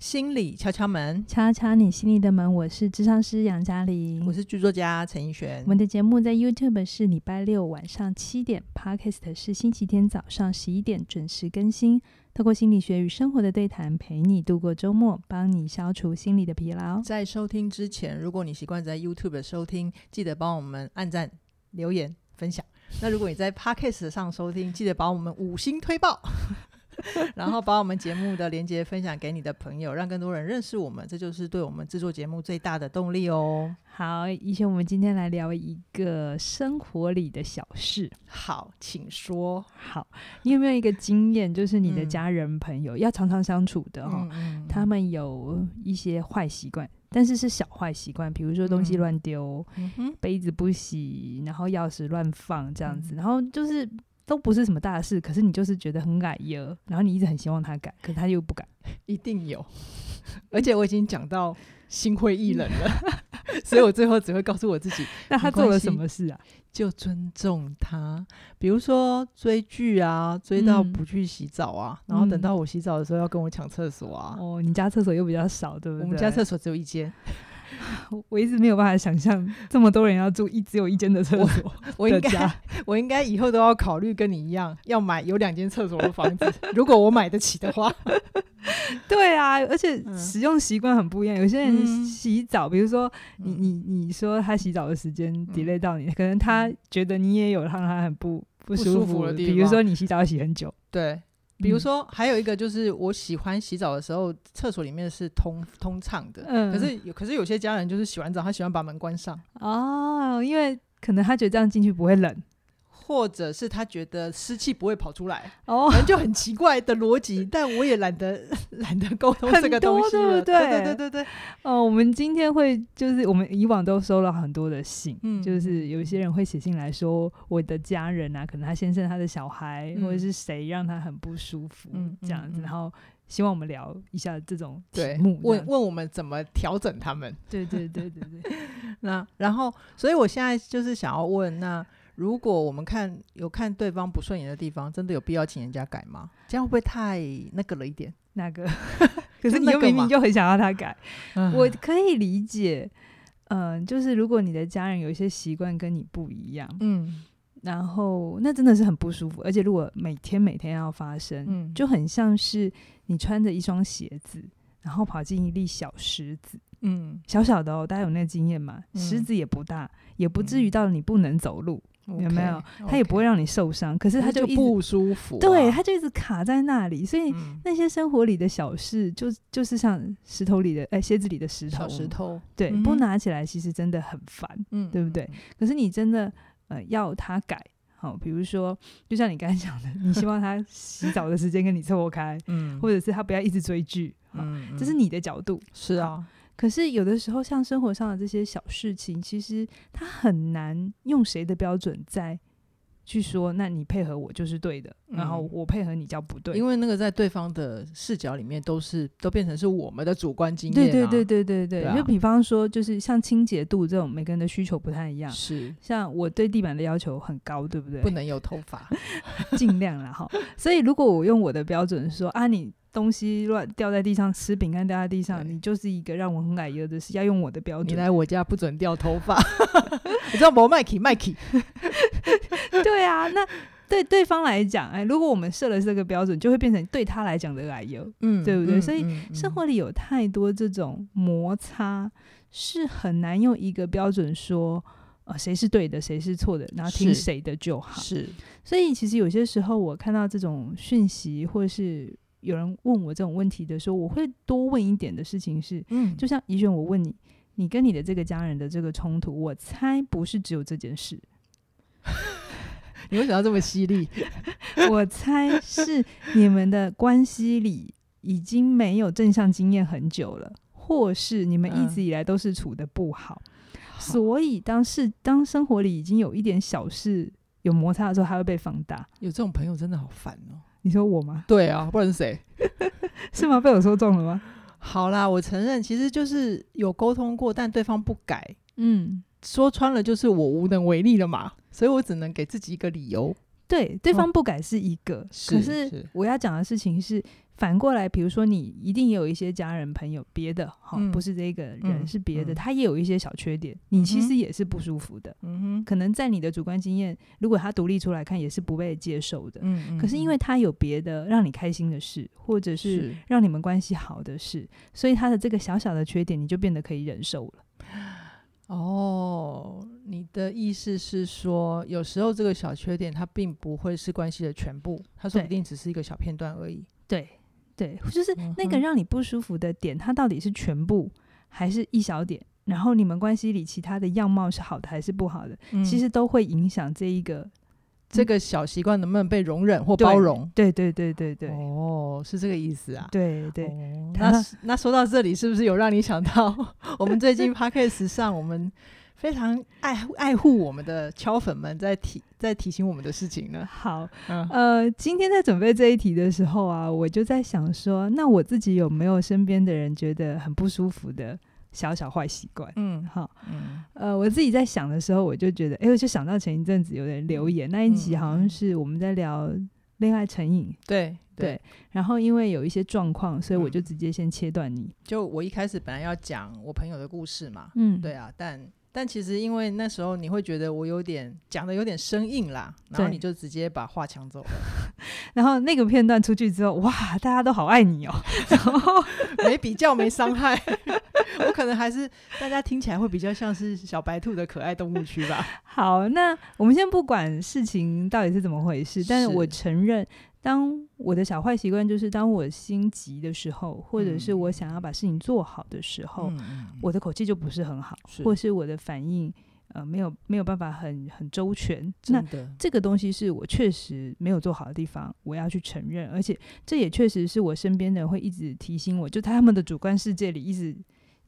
心理敲敲门，敲敲你心里的门。我是智商师杨嘉玲，我是剧作家陈奕璇。我们的节目在 YouTube 是礼拜六晚上七点，Podcast 是星期天早上十一点准时更新。透过心理学与生活的对谈，陪你度过周末，帮你消除心理的疲劳。在收听之前，如果你习惯在 YouTube 收听，记得帮我们按赞、留言、分享。那如果你在 Podcast 上收听，记得把我们五星推爆。然后把我们节目的连接分享给你的朋友，让更多人认识我们，这就是对我们制作节目最大的动力哦。好，以前，我们今天来聊一个生活里的小事。好，请说。好，你有没有一个经验，就是你的家人朋友、嗯、要常常相处的哈、哦嗯嗯，他们有一些坏习惯，但是是小坏习惯，比如说东西乱丢、嗯，杯子不洗，然后钥匙乱放这样子，嗯、然后就是。都不是什么大事，可是你就是觉得很矮哟，然后你一直很希望他改，可是他又不改，一定有，而且我已经讲到心灰意冷了，所以我最后只会告诉我自己，那他做了什么事啊？就尊重他，比如说追剧啊，追到不去洗澡啊，嗯、然后等到我洗澡的时候要跟我抢厕所啊。哦，你家厕所又比较少，对不对？我们家厕所只有一间。我一直没有办法想象这么多人要住一只有一间的厕所的。我应该，我应该以后都要考虑跟你一样，要买有两间厕所的房子。如果我买得起的话，对啊，而且使用习惯很不一样。有些人洗澡，比如说你你你说他洗澡的时间 delay 到你，可能他觉得你也有让他很不不舒服的地方。比如说你洗澡洗很久，对。比如说，还有一个就是，我喜欢洗澡的时候，厕所里面是通通畅的。嗯，可是有，可是有些家人就是洗完澡，他喜欢把门关上。哦，因为可能他觉得这样进去不会冷。或者是他觉得湿气不会跑出来，哦，就很奇怪的逻辑，但我也懒得懒得沟通这个东西了，对对对对。对。哦，我们今天会就是我们以往都收了很多的信，嗯，就是有一些人会写信来说，我的家人啊，可能他先生他的小孩，嗯，或者是谁让他很不舒服，嗯，这样子，然后希望我们聊一下这种题目，问问我们怎么调整他们，对对对对对。那然后，所以我现在就是想要问那。如果我们看有看对方不顺眼的地方，真的有必要请人家改吗？这样会不会太那个了一点？那个？可是你又明明就很想要他改，我可以理解。嗯、呃，就是如果你的家人有一些习惯跟你不一样，嗯，然后那真的是很不舒服。而且如果每天每天要发生，嗯，就很像是你穿着一双鞋子，然后跑进一粒小石子，嗯，小小的哦，大家有那个经验吗？嗯、石子也不大，也不至于到你不能走路。有没有？他也不会让你受伤可是他就，就不舒服，啊，对，他就一直卡在那里。所以那些生活里的小事，就就是像石头里的，哎，鞋子里的石头，小石头，对，嗯，不拿起来其实真的很烦，嗯，对不对？可是你真的呃要他改，好，比如说，就像你刚才讲的，你希望他洗澡的时间跟你错开，嗯，或者是他不要一直追剧，嗯，这是你的角度，是啊。可是有的时候，像生活上的这些小事情，其实他很难用谁的标准再去说。那你配合我就是对的，嗯，然后我配合你叫不对，因为那个在对方的视角里面都是都变成是我们的主观经验，啊。对对对对对对，对，就比方说，就是像清洁度这种，每个人的需求不太一样。是，像我对地板的要求很高，对不对？不能有头发，尽量啦哈。所以如果我用我的标准说啊，你。东西乱掉在地上，吃饼干掉在地上，你就是一个让我很矮油的事，要用我的标准。你来我家不准掉头发，你知道不？Mikey Mikey，对啊，那对对方来讲，哎，如果我们设了这个标准，就会变成对他来讲的矮油，嗯，对不对？嗯、所以生活里有太多这种摩擦，是很难用一个标准说，呃，谁是对的，谁是错的，然后听谁的就好。是，所以其实有些时候我看到这种讯息，或是。有人问我这种问题的时候，我会多问一点的事情是，嗯，就像怡璇，我问你，你跟你的这个家人的这个冲突，我猜不是只有这件事。你为什么要这么犀利？我猜是你们的关系里已经没有正向经验很久了，或是你们一直以来都是处的不好，嗯，所以当是当生活里已经有一点小事有摩擦的时候，还会被放大。有这种朋友真的好烦哦。你说我吗？对啊，不然是谁？是吗？被我说中了吗？好啦，我承认，其实就是有沟通过，但对方不改。嗯，说穿了就是我无能为力了嘛，所以我只能给自己一个理由。对，对方不改是一个，是可是我要讲的事情是。反过来，比如说你一定也有一些家人朋友，别的哈，嗯、不是这个人、嗯、是别的，嗯、他也有一些小缺点，嗯、你其实也是不舒服的。嗯哼，可能在你的主观经验，如果他独立出来看，也是不被接受的。嗯嗯。可是因为他有别的让你开心的事，或者是让你们关系好的事，所以他的这个小小的缺点，你就变得可以忍受了。哦，你的意思是说，有时候这个小缺点，它并不会是关系的全部，它说不定只是一个小片段而已。对。对，就是那个让你不舒服的点，它到底是全部还是一小点？然后你们关系里其他的样貌是好的还是不好的？嗯、其实都会影响这一个这个小习惯能不能被容忍或包容。对对对对对，对，哦，是这个意思啊。对对，哦、那那说到这里，是不是有让你想到 我们最近 Podcast 上我们？非常爱爱护我们的敲粉们在提在提醒我们的事情呢。好，嗯、呃，今天在准备这一题的时候啊，我就在想说，那我自己有没有身边的人觉得很不舒服的小小坏习惯？嗯，好，嗯，呃，我自己在想的时候，我就觉得，哎，我就想到前一阵子有人留言，那一集好像是我们在聊恋爱成瘾，对对，然后因为有一些状况，所以我就直接先切断你。就我一开始本来要讲我朋友的故事嘛，嗯，对啊，但。但其实，因为那时候你会觉得我有点讲的有点生硬啦，然后你就直接把话抢走了。然后那个片段出去之后，哇，大家都好爱你哦，然后 没比较没伤害，我可能还是大家听起来会比较像是小白兔的可爱动物区吧。好，那我们先不管事情到底是怎么回事，但是我承认。当我的小坏习惯就是，当我心急的时候，或者是我想要把事情做好的时候，嗯、我的口气就不是很好，是或是我的反应呃没有没有办法很很周全。那这个东西是我确实没有做好的地方，我要去承认，而且这也确实是我身边的人会一直提醒我，就他们的主观世界里一直。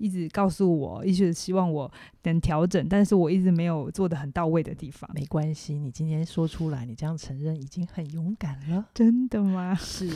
一直告诉我，一直希望我能调整，但是我一直没有做得很到位的地方。没关系，你今天说出来，你这样承认已经很勇敢了。真的吗？是。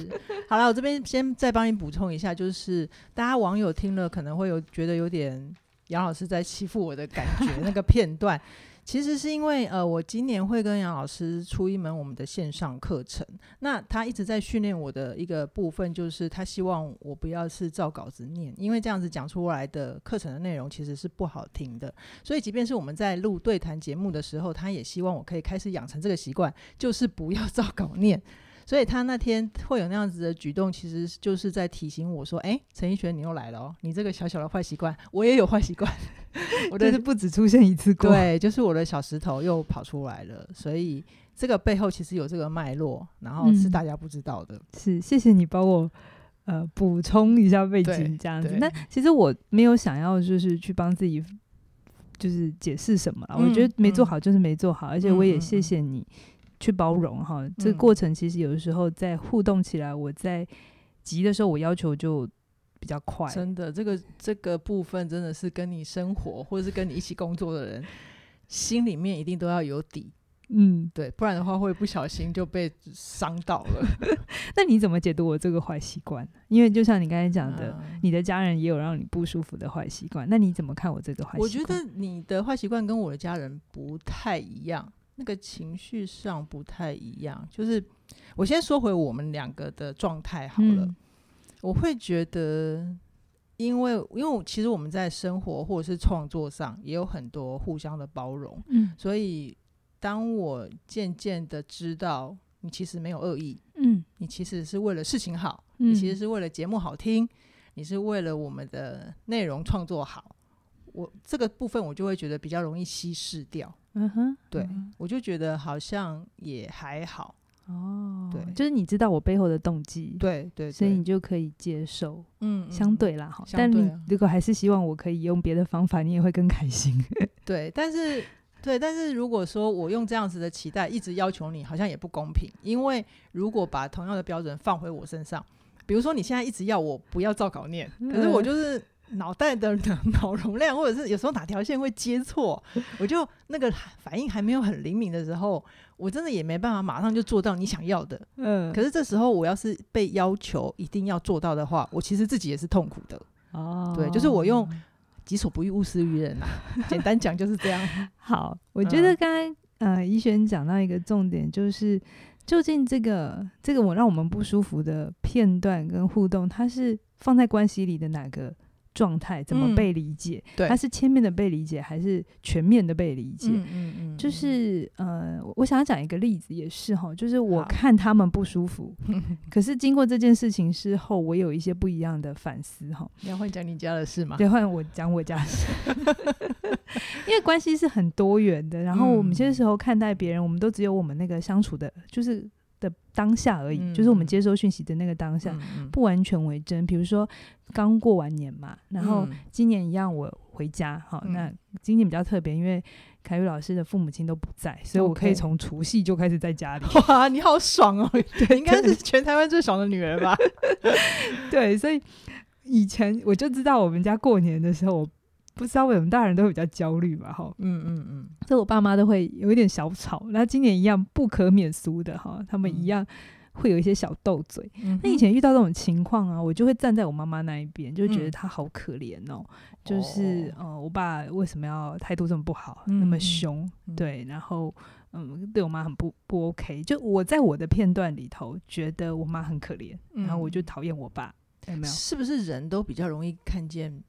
好了，我这边先再帮你补充一下，就是大家网友听了可能会有觉得有点杨老师在欺负我的感觉，那个片段。其实是因为，呃，我今年会跟杨老师出一门我们的线上课程。那他一直在训练我的一个部分，就是他希望我不要是照稿子念，因为这样子讲出来的课程的内容其实是不好听的。所以，即便是我们在录对谈节目的时候，他也希望我可以开始养成这个习惯，就是不要照稿念。所以他那天会有那样子的举动，其实就是在提醒我说：“哎，陈奕迅，你又来了哦！你这个小小的坏习惯，我也有坏习惯。我的是不止出现一次过，对，就是我的小石头又跑出来了。所以这个背后其实有这个脉络，然后是大家不知道的。嗯、是，谢谢你帮我呃补充一下背景，这样子。那其实我没有想要就是去帮自己就是解释什么了。嗯、我觉得没做好就是没做好，嗯、而且我也谢谢你。嗯”去包容哈，嗯、这个过程其实有的时候在互动起来，我在急的时候，我要求就比较快。真的，这个这个部分真的是跟你生活或者是跟你一起工作的人，心里面一定都要有底。嗯，对，不然的话会不小心就被伤到了。那你怎么解读我这个坏习惯？因为就像你刚才讲的，嗯、你的家人也有让你不舒服的坏习惯，那你怎么看我这个坏习惯？我觉得你的坏习惯跟我的家人不太一样。那个情绪上不太一样，就是我先说回我们两个的状态好了。嗯、我会觉得，因为因为其实我们在生活或者是创作上也有很多互相的包容，嗯，所以当我渐渐的知道你其实没有恶意，嗯，你其实是为了事情好，嗯、你其实是为了节目好听，你是为了我们的内容创作好，我这个部分我就会觉得比较容易稀释掉。嗯哼，对，嗯、我就觉得好像也还好哦。对，就是你知道我背后的动机，对对，对所以你就可以接受。嗯，相对啦，哈、嗯。但你如果还是希望我可以用别的方法，你也会更开心。对，但是对，但是如果说我用这样子的期待一直要求你，好像也不公平。因为如果把同样的标准放回我身上，比如说你现在一直要我不要照稿念，可是我就是。脑袋的脑容量，或者是有时候哪条线会接错，我就那个反应还没有很灵敏的时候，我真的也没办法马上就做到你想要的。嗯，可是这时候我要是被要求一定要做到的话，我其实自己也是痛苦的。哦，对，就是我用己所不欲，勿施于人啊。简单讲就是这样。好，我觉得刚才呃，怡璇讲到一个重点，就是究竟这个这个我让我们不舒服的片段跟互动，它是放在关系里的哪个？状态怎么被理解？嗯、对，它是切面的被理解，还是全面的被理解？嗯嗯，嗯就是呃，我想要讲一个例子，也是哈，就是我看他们不舒服，可是经过这件事情之后，我有一些不一样的反思哈。你要换讲你家的事吗？对，换我讲我家的事，因为关系是很多元的，然后我们有些时候看待别人，我们都只有我们那个相处的，就是。的当下而已，嗯、就是我们接收讯息的那个当下，嗯、不完全为真。比如说刚过完年嘛，然后今年一样，我回家，好、嗯，那今年比较特别，因为凯宇老师的父母亲都不在，所以我可以从除夕就开始在家里。哇，你好爽哦！对，应该是全台湾最爽的女人吧？对，所以以前我就知道我们家过年的时候。不知道为什么大人都会比较焦虑吧？哈，嗯嗯嗯，所以我爸妈都会有一点小吵。那今年一样不可免俗的哈，他们一样会有一些小斗嘴。那、以前遇到这种情况啊，我就会站在我妈妈那一边，就觉得她好可怜哦。嗯、就是呃，我爸为什么要态度这么不好，嗯、那么凶？嗯、对，然后嗯，对我妈很不不 OK。就我在我的片段里头觉得我妈很可怜，然后我就讨厌我爸。有没有？是不是人都比较容易看见？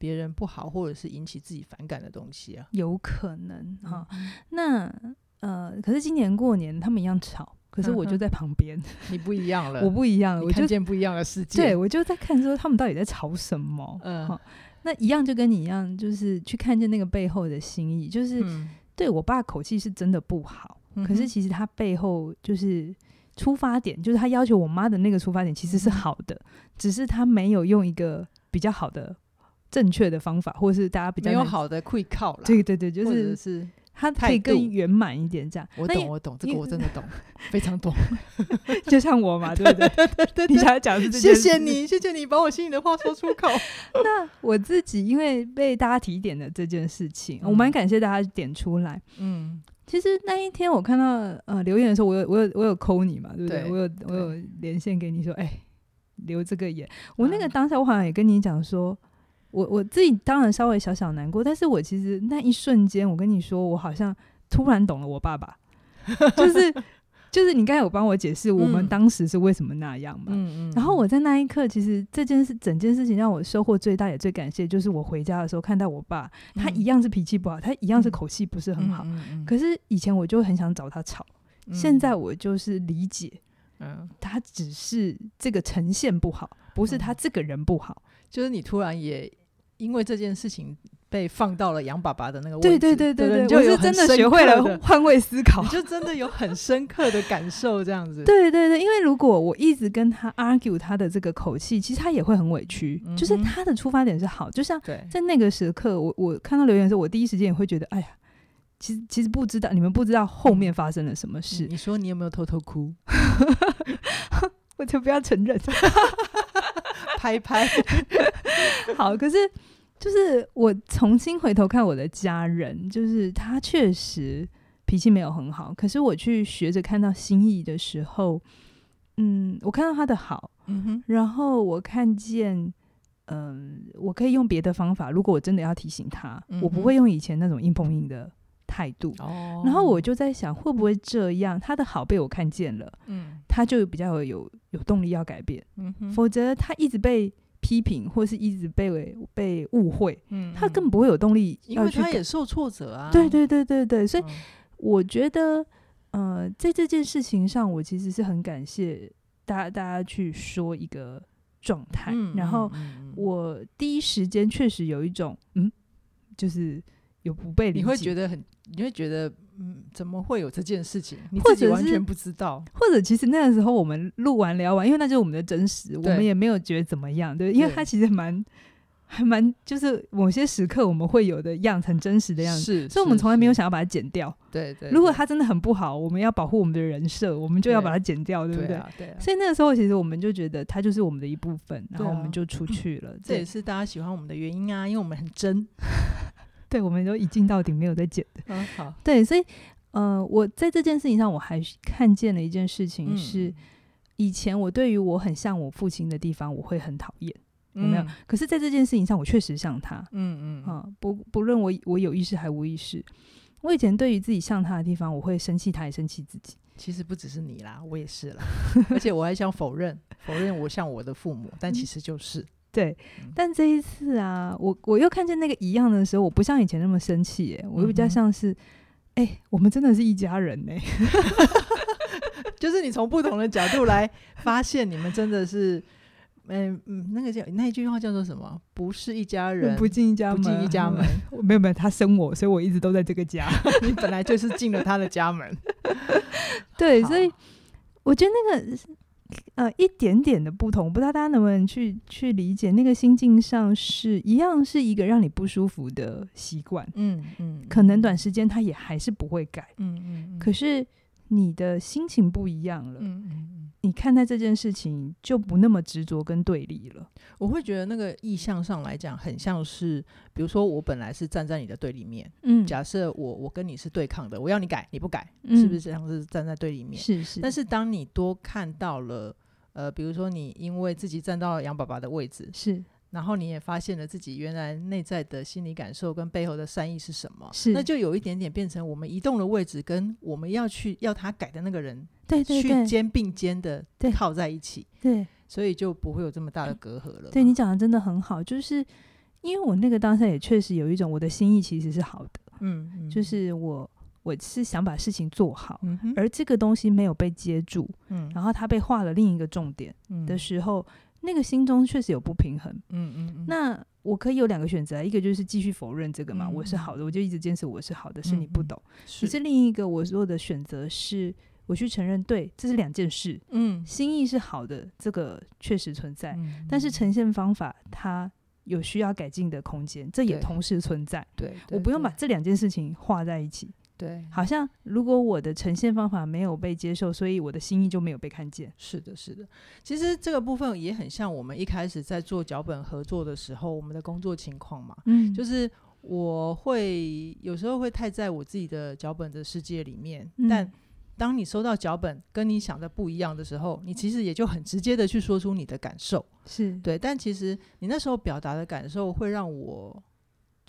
别人不好，或者是引起自己反感的东西啊，有可能哈。那呃，可是今年过年他们一样吵，可是我就在旁边。嗯、你不一样了，我不一样了，我看见不一样的世界。对，我就在看说他们到底在吵什么。嗯，好，那一样就跟你一样，就是去看见那个背后的心意。就是、嗯、对我爸口气是真的不好，嗯、可是其实他背后就是出发点，就是他要求我妈的那个出发点其实是好的，嗯、只是他没有用一个比较好的。正确的方法，或是大家比较没有好的会靠了。对对对，就是是它可以更圆满一点这样。我懂，我懂，这个我真的懂，非常懂。就像我嘛，对不对？对 对，你想要讲是谢谢你，谢谢你把我心里的话说出口。那我自己因为被大家提点的这件事情，我蛮感谢大家点出来。嗯，其实那一天我看到呃留言的时候，我有我有我有 call 你嘛，对不对？我有我有连线给你说，哎，留这个眼。我那个当下我好像也跟你讲说。我我自己当然稍微小小难过，但是我其实那一瞬间，我跟你说，我好像突然懂了我爸爸，就是就是你刚才有帮我解释我们当时是为什么那样嘛，然后我在那一刻，其实这件事整件事情让我收获最大也最感谢，就是我回家的时候看到我爸，他一样是脾气不好，他一样是口气不是很好，可是以前我就很想找他吵，现在我就是理解，嗯，他只是这个呈现不好，不是他这个人不好，就是你突然也。因为这件事情被放到了杨爸爸的那个位置，对对对对对，就是真的学会了 换位思考，你就真的有很深刻的感受，这样子。对对对，因为如果我一直跟他 argue 他的这个口气，其实他也会很委屈。嗯、就是他的出发点是好，就像在那个时刻，我我看到留言的时候，我第一时间也会觉得，哎呀，其实其实不知道，你们不知道后面发生了什么事。嗯、你说你有没有偷偷哭？我就不要承认。拍拍，好，可是就是我重新回头看我的家人，就是他确实脾气没有很好，可是我去学着看到心意的时候，嗯，我看到他的好，嗯哼，然后我看见，嗯，我可以用别的方法，如果我真的要提醒他，嗯，我不会用以前那种硬碰硬的。态度，哦、然后我就在想，会不会这样？他的好被我看见了，嗯，他就比较有有动力要改变，嗯哼，否则他一直被批评，或是一直被被误会，嗯，他根本不会有动力，因为他也受挫折啊。对对对对对，所以我觉得，呃，在这件事情上，我其实是很感谢大家，大家去说一个状态，嗯、然后我第一时间确实有一种，嗯，就是。有不被理解，你会觉得很，你会觉得，嗯，怎么会有这件事情？你自己完全不知道，或者其实那个时候我们录完聊完，因为那就是我们的真实，我们也没有觉得怎么样，对，因为他其实蛮，还蛮，就是某些时刻我们会有的样子，很真实的样子，是，所以我们从来没有想要把它剪掉，对对。如果他真的很不好，我们要保护我们的人设，我们就要把它剪掉，对，对不对？对啊，对啊。所以那个时候，其实我们就觉得他就是我们的一部分，然后我们就出去了，这也是大家喜欢我们的原因啊，因为我们很真。对，我们都一镜到底，没有在剪的。嗯，好。对，所以，呃，我在这件事情上，我还看见了一件事情是，嗯、以前我对于我很像我父亲的地方，我会很讨厌，有没有？嗯、可是，在这件事情上，我确实像他。嗯嗯。啊，不不论我我有意识还无意识，我以前对于自己像他的地方，我会生气，他也生气自己。其实不只是你啦，我也是啦，而且我还想否认，否认我像我的父母，但其实就是。对，但这一次啊，我我又看见那个一样的时候，我不像以前那么生气，哎，我又比较像是，哎、嗯欸，我们真的是一家人呢，就是你从不同的角度来发现，你们真的是，嗯嗯，那个叫那一句话叫做什么？不是一家人，不进一家门，不进一家门。没有没有，他生我，所以我一直都在这个家。你本来就是进了他的家门。对，所以我觉得那个。呃，一点点的不同，不知道大家能不能去去理解，那个心境上是一样，是一个让你不舒服的习惯。嗯嗯，可能短时间它也还是不会改。嗯嗯，嗯，可是你的心情不一样了。嗯嗯。你看待这件事情就不那么执着跟对立了。我会觉得那个意向上来讲，很像是，比如说我本来是站在你的对立面，嗯，假设我我跟你是对抗的，我要你改你不改，嗯，是不是这样是站在对立面？是是。但是当你多看到了，呃，比如说你因为自己站到了杨爸爸的位置，是。然后你也发现了自己原来内在的心理感受跟背后的善意是什么？是，那就有一点点变成我们移动的位置跟我们要去要他改的那个人，对对对，去肩并肩的靠在一起，对，对，所以就不会有这么大的隔阂了。对，你讲的真的很好，就是因为我那个当下也确实有一种我的心意其实是好的，嗯，嗯，就是我我是想把事情做好，嗯，而这个东西没有被接住，嗯，然后他被画了另一个重点的时候。嗯那个心中确实有不平衡，嗯嗯嗯。那我可以有两个选择，一个就是继续否认这个嘛，嗯、我是好的，我就一直坚持我是好的，是你不懂。其、嗯、实另一个我做的选择是，我去承认，对，这是两件事。嗯，心意是好的，这个确实存在，嗯、但是呈现方法它有需要改进的空间，这也同时存在。对，对对对，我不用把这两件事情画在一起。对，好像如果我的呈现方法没有被接受，所以我的心意就没有被看见。是的，是的。其实这个部分也很像我们一开始在做脚本合作的时候，我们的工作情况嘛。嗯，就是我会有时候会太在我自己的脚本的世界里面，嗯，但当你收到脚本跟你想的不一样的时候，你其实也就很直接的去说出你的感受。是对，但其实你那时候表达的感受会让我。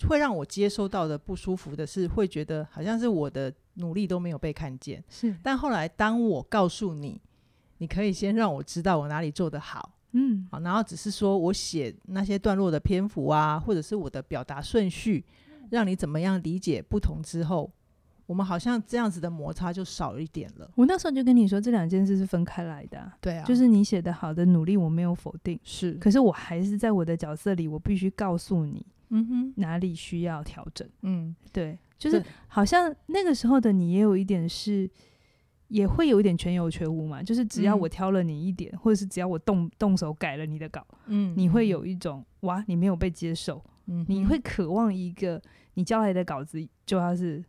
会让我接收到的不舒服的是，会觉得好像是我的努力都没有被看见。是，但后来当我告诉你，你可以先让我知道我哪里做得好，嗯，好，然后只是说我写那些段落的篇幅啊，或者是我的表达顺序，让你怎么样理解不同之后，我们好像这样子的摩擦就少一点了。我那时候就跟你说，这两件事是分开来的啊。对啊，就是你写的好的努力，我没有否定，是，可是我还是在我的角色里，我必须告诉你。嗯哼，哪里需要调整？嗯，对，就是好像那个时候的你也有一点是，也会有一点全有全无嘛。就是只要我挑了你一点，嗯、或者是只要我动动手改了你的稿，嗯，你会有一种哇，你没有被接受，嗯，你会渴望一个你交来的稿子就要是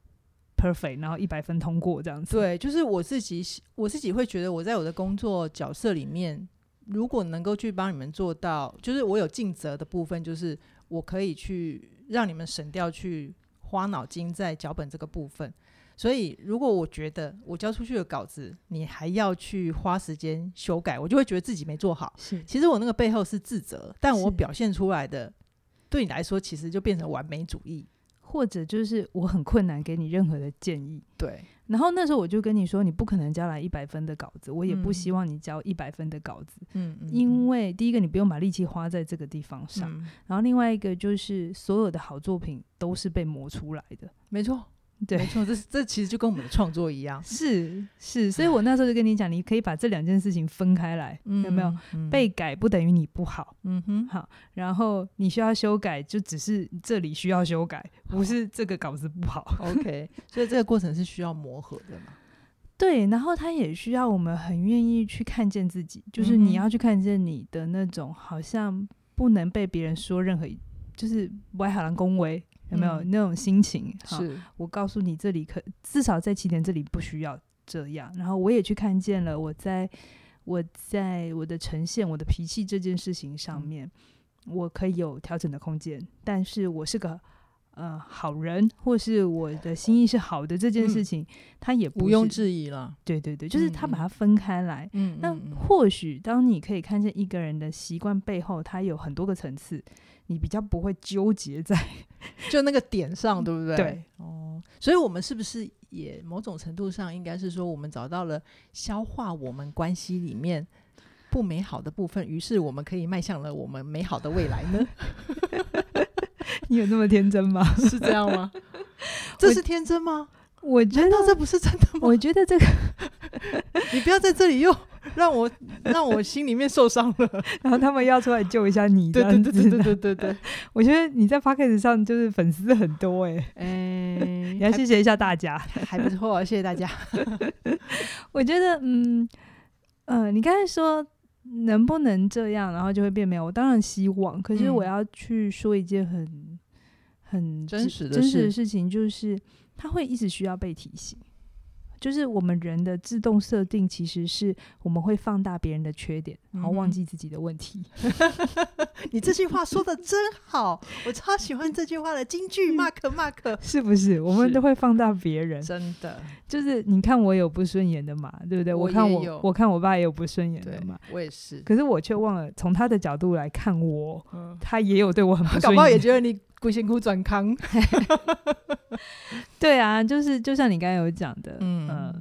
perfect，然后一百分通过这样子。对，就是我自己，我自己会觉得我在我的工作角色里面，如果能够去帮你们做到，就是我有尽责的部分，就是。我可以去让你们省掉去花脑筋在脚本这个部分，所以如果我觉得我交出去的稿子你还要去花时间修改，我就会觉得自己没做好。是，其实我那个背后是自责，但我表现出来的对你来说，其实就变成完美主义，或者就是我很困难给你任何的建议。对。然后那时候我就跟你说，你不可能交来一百分的稿子，我也不希望你交一百分的稿子，嗯，因为第一个你不用把力气花在这个地方上，嗯，然后另外一个就是所有的好作品都是被磨出来的，没错。对，没错，这这其实就跟我们的创作一样，是是，所以我那时候就跟你讲，你可以把这两件事情分开来，嗯、有没有、嗯？被改不等于你不好，嗯哼，好，然后你需要修改，就只是这里需要修改，不是这个稿子不好。OK，所以这个过程是需要磨合的嘛？对，然后他也需要我们很愿意去看见自己，就是你要去看见你的那种好像不能被别人说任何，就是外行人恭维。有没有那种心情？嗯、是我告诉你，这里可至少在起点这里不需要这样。然后我也去看见了，我在我在我的呈现、我的脾气这件事情上面，嗯、我可以有调整的空间。但是我是个呃好人，或是我的心意是好的这件事情，他、嗯、也不用质疑了。对对对，就是他把它分开来。嗯，那或许当你可以看见一个人的习惯背后，他有很多个层次。你比较不会纠结在 就那个点上，对不对？对，哦，所以我们是不是也某种程度上应该是说，我们找到了消化我们关系里面不美好的部分，于是我们可以迈向了我们美好的未来呢？你有那么天真吗？是这样吗？这是天真吗？我觉得这不是真的吗？我觉得这个，你不要在这里又让我让我心里面受伤了，然后他们要出来救一下你，对对对对对对对对。我觉得你在 Podcast 上就是粉丝很多哎，哎，你要谢谢一下大家，还不错，谢谢大家。我觉得，嗯，呃，你刚才说能不能这样，然后就会变美好？我当然希望，可是我要去说一件很很真实的真实的事情，就是。他会一直需要被提醒，就是我们人的自动设定，其实是我们会放大别人的缺点，然后忘记自己的问题。嗯、你这句话说的真好，我超喜欢这句话的金句，Mark Mark，是不是？我们都会放大别人，真的。就是你看我有不顺眼的嘛，对不对？我，我看我，我看我爸也有不顺眼的嘛，我也是。可是我却忘了从他的角度来看我，嗯、他也有对我很不顺眼，搞不好也觉得你。不辛苦转康，对啊，就是就像你刚才有讲的，嗯、呃，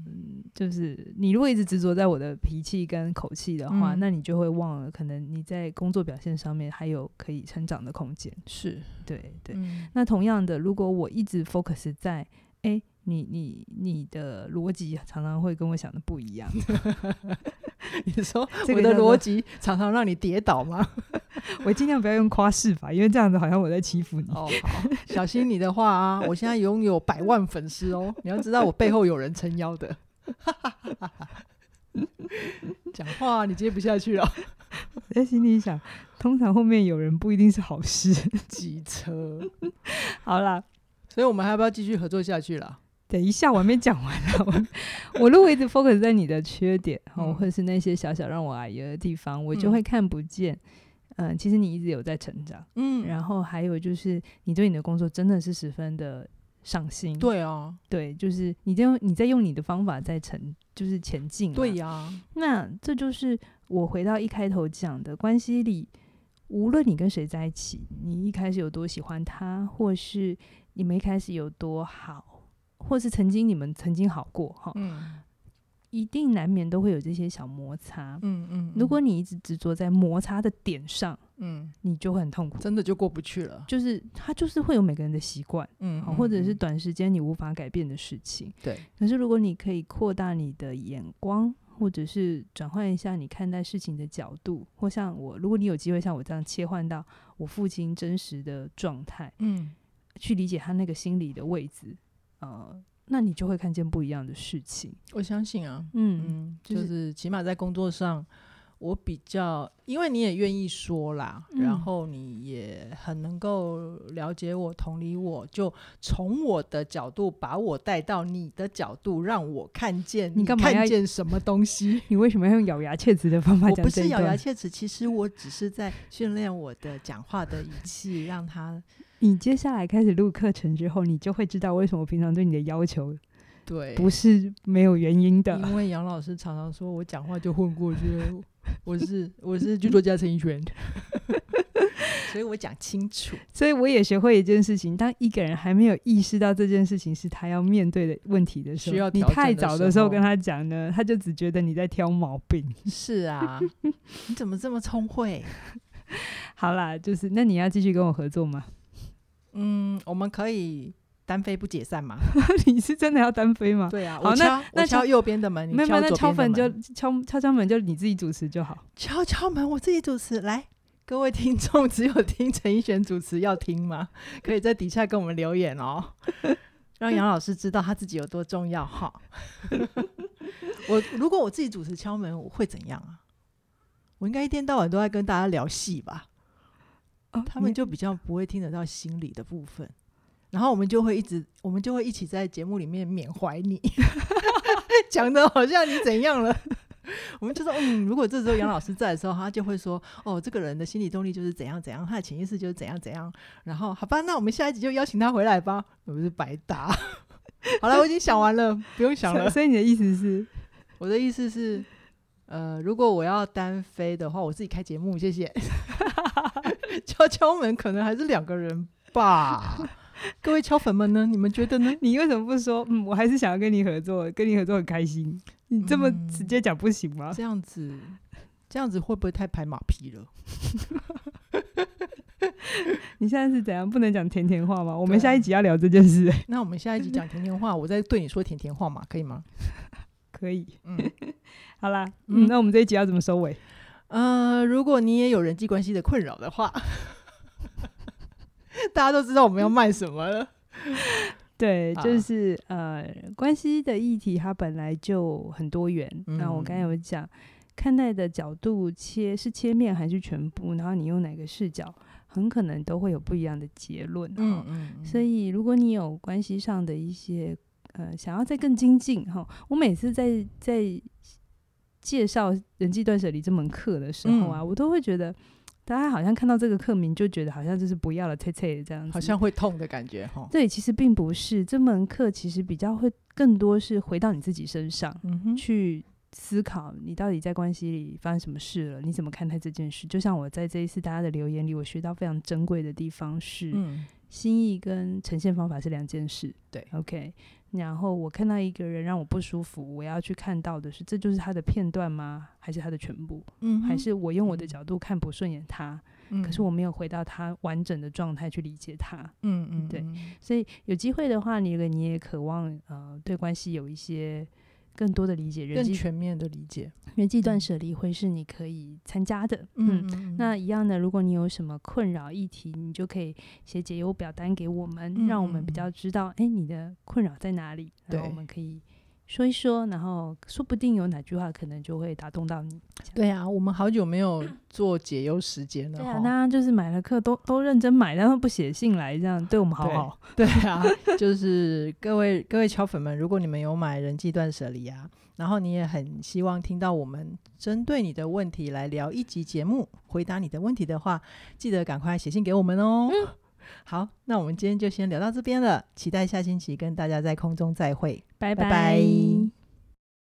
就是你如果一直执着在我的脾气跟口气的话，嗯、那你就会忘了，可能你在工作表现上面还有可以成长的空间。是，对对。嗯、那同样的，如果我一直 focus 在，哎、欸，你你你的逻辑常常会跟我想的不一样。你说 我的逻辑常常让你跌倒吗？我尽量不要用夸饰法，因为这样子好像我在欺负你。哦，好，小心你的话啊！我现在拥有百万粉丝哦，你要知道我背后有人撑腰的。讲话你接不下去了，我在心里想，通常后面有人不一定是好事。机车，好啦，所以我们还要不要继续合作下去了？等一下，我还没讲完呢。我如果一直 focus 在你的缺点，哦或者是那些小小让我哎呀的地方，我就会看不见。嗯，其实你一直有在成长。嗯，然后还有就是，你对你的工作真的是十分的上心。对啊，对，就是你在用你在用你的方法在成，就是前进。对呀，那这就是我回到一开头讲的关系里，无论你跟谁在一起，你一开始有多喜欢他，或是你们一开始有多好。或是曾经你们曾经好过哈，嗯，一定难免都会有这些小摩擦，嗯嗯。嗯，如果你一直执着在摩擦的点上，嗯，你就会很痛苦，真的就过不去了。就是他就是会有每个人的习惯，嗯，或者是短时间你无法改变的事情，对。可是如果你可以扩大你的眼光，或者是转换一下你看待事情的角度，或像我，如果你有机会像我这样切换到我父亲真实的状态，嗯，去理解他那个心理的位置。呃，那你就会看见不一样的事情。我相信啊，嗯嗯，就是起码在工作上，我比较，因为你也愿意说啦，嗯、然后你也很能够了解我、同理我，就从我的角度把我带到你的角度，让我看见你看见什么东西。你为什么要用咬牙切齿的方法讲？我不是咬牙切齿，其实我只是在训练我的讲话的语气，让他。你接下来开始录课程之后，你就会知道为什么我平常对你的要求，对，不是没有原因的。因为杨老师常常说我讲话就混过去，我是我是剧作家陈奕迅，所以我讲清楚。所以我也学会一件事情：当一个人还没有意识到这件事情是他要面对的问题的时候，需要你太早的时候跟他讲呢，他就只觉得你在挑毛病。是啊，你怎么这么聪慧？好啦，就是那你要继续跟我合作吗？嗯，我们可以单飞不解散吗？你是真的要单飞吗？对啊，好，那那敲右边的门，没有，那敲门就敲敲敲门，就你自己主持就好。敲敲门，我自己主持。来，各位听众，只有听陈奕璇主持要听吗？可以在底下跟我们留言哦，让杨老师知道他自己有多重要哈。我如果我自己主持敲门，我会怎样啊？我应该一天到晚都在跟大家聊戏吧？他们就比较不会听得到心理的部分，然后我们就会一直，我们就会一起在节目里面缅怀你，讲的好像你怎样了。我们就说，嗯，如果这时候杨老师在的时候，他就会说，哦，这个人的心理动力就是怎样怎样，他的潜意识就是怎样怎样。然后，好吧，那我们下一集就邀请他回来吧。我们是白搭。好了，我已经想完了，不用想了。所以你的意思是，我的意思是，呃，如果我要单飞的话，我自己开节目，谢谢。敲敲门可能还是两个人吧，各位敲粉们呢？你们觉得呢？你为什么不说？嗯，我还是想要跟你合作，跟你合作很开心。你这么直接讲不行吗？嗯，这样子，这样子会不会太拍马屁了？你现在是怎样？不能讲甜甜话吗？我们下一集要聊这件事，欸。那我们下一集讲甜甜话，我再对你说甜甜话嘛，可以吗？可以。嗯，好啦，嗯，那我们这一集要怎么收尾？呃，如果你也有人际关系的困扰的话。大家都知道我们要卖什么了，对，就是、啊、呃，关系的议题它本来就很多元。嗯、那我刚才有讲，看待的角度切是切面还是全部，然后你用哪个视角，很可能都会有不一样的结论。嗯嗯。所以如果你有关系上的一些呃想要再更精进哈，我每次在在介绍人际断舍离这门课的时候啊，嗯、我都会觉得。大家好像看到这个课名就觉得好像就是不要了，切切这样子，好像会痛的感觉哈。对，其实并不是，这门课其实比较会更多是回到你自己身上，去思考你到底在关系里发生什么事了，你怎么看待这件事？就像我在这一次大家的留言里，我学到非常珍贵的地方是，嗯，心意跟呈现方法是两件事。对，OK。然后我看到一个人让我不舒服，我要去看到的是，这就是他的片段吗？还是他的全部？嗯，还是我用我的角度看不顺眼他，嗯、可是我没有回到他完整的状态去理解他。嗯嗯，对。所以有机会的话，你你也渴望呃对关系有一些。更多的理解，人更全面的理解，人际断舍离会是你可以参加的。嗯，嗯，那一样的，如果你有什么困扰议题，你就可以写解忧表单给我们，嗯、让我们比较知道，哎，你的困扰在哪里，然后我们可以。说一说，然后说不定有哪句话可能就会打动到你。对啊，我们好久没有做解忧时间了。对啊，大家就是买了课都都认真买，然后不写信来，这样对我们好好。对，对啊，就是各位各位敲粉们，如果你们有买人际断舍离啊，然后你也很希望听到我们针对你的问题来聊一集节目，回答你的问题的话，记得赶快写信给我们哦。嗯好，那我们今天就先聊到这边了，期待下星期跟大家在空中再会，拜拜。拜拜。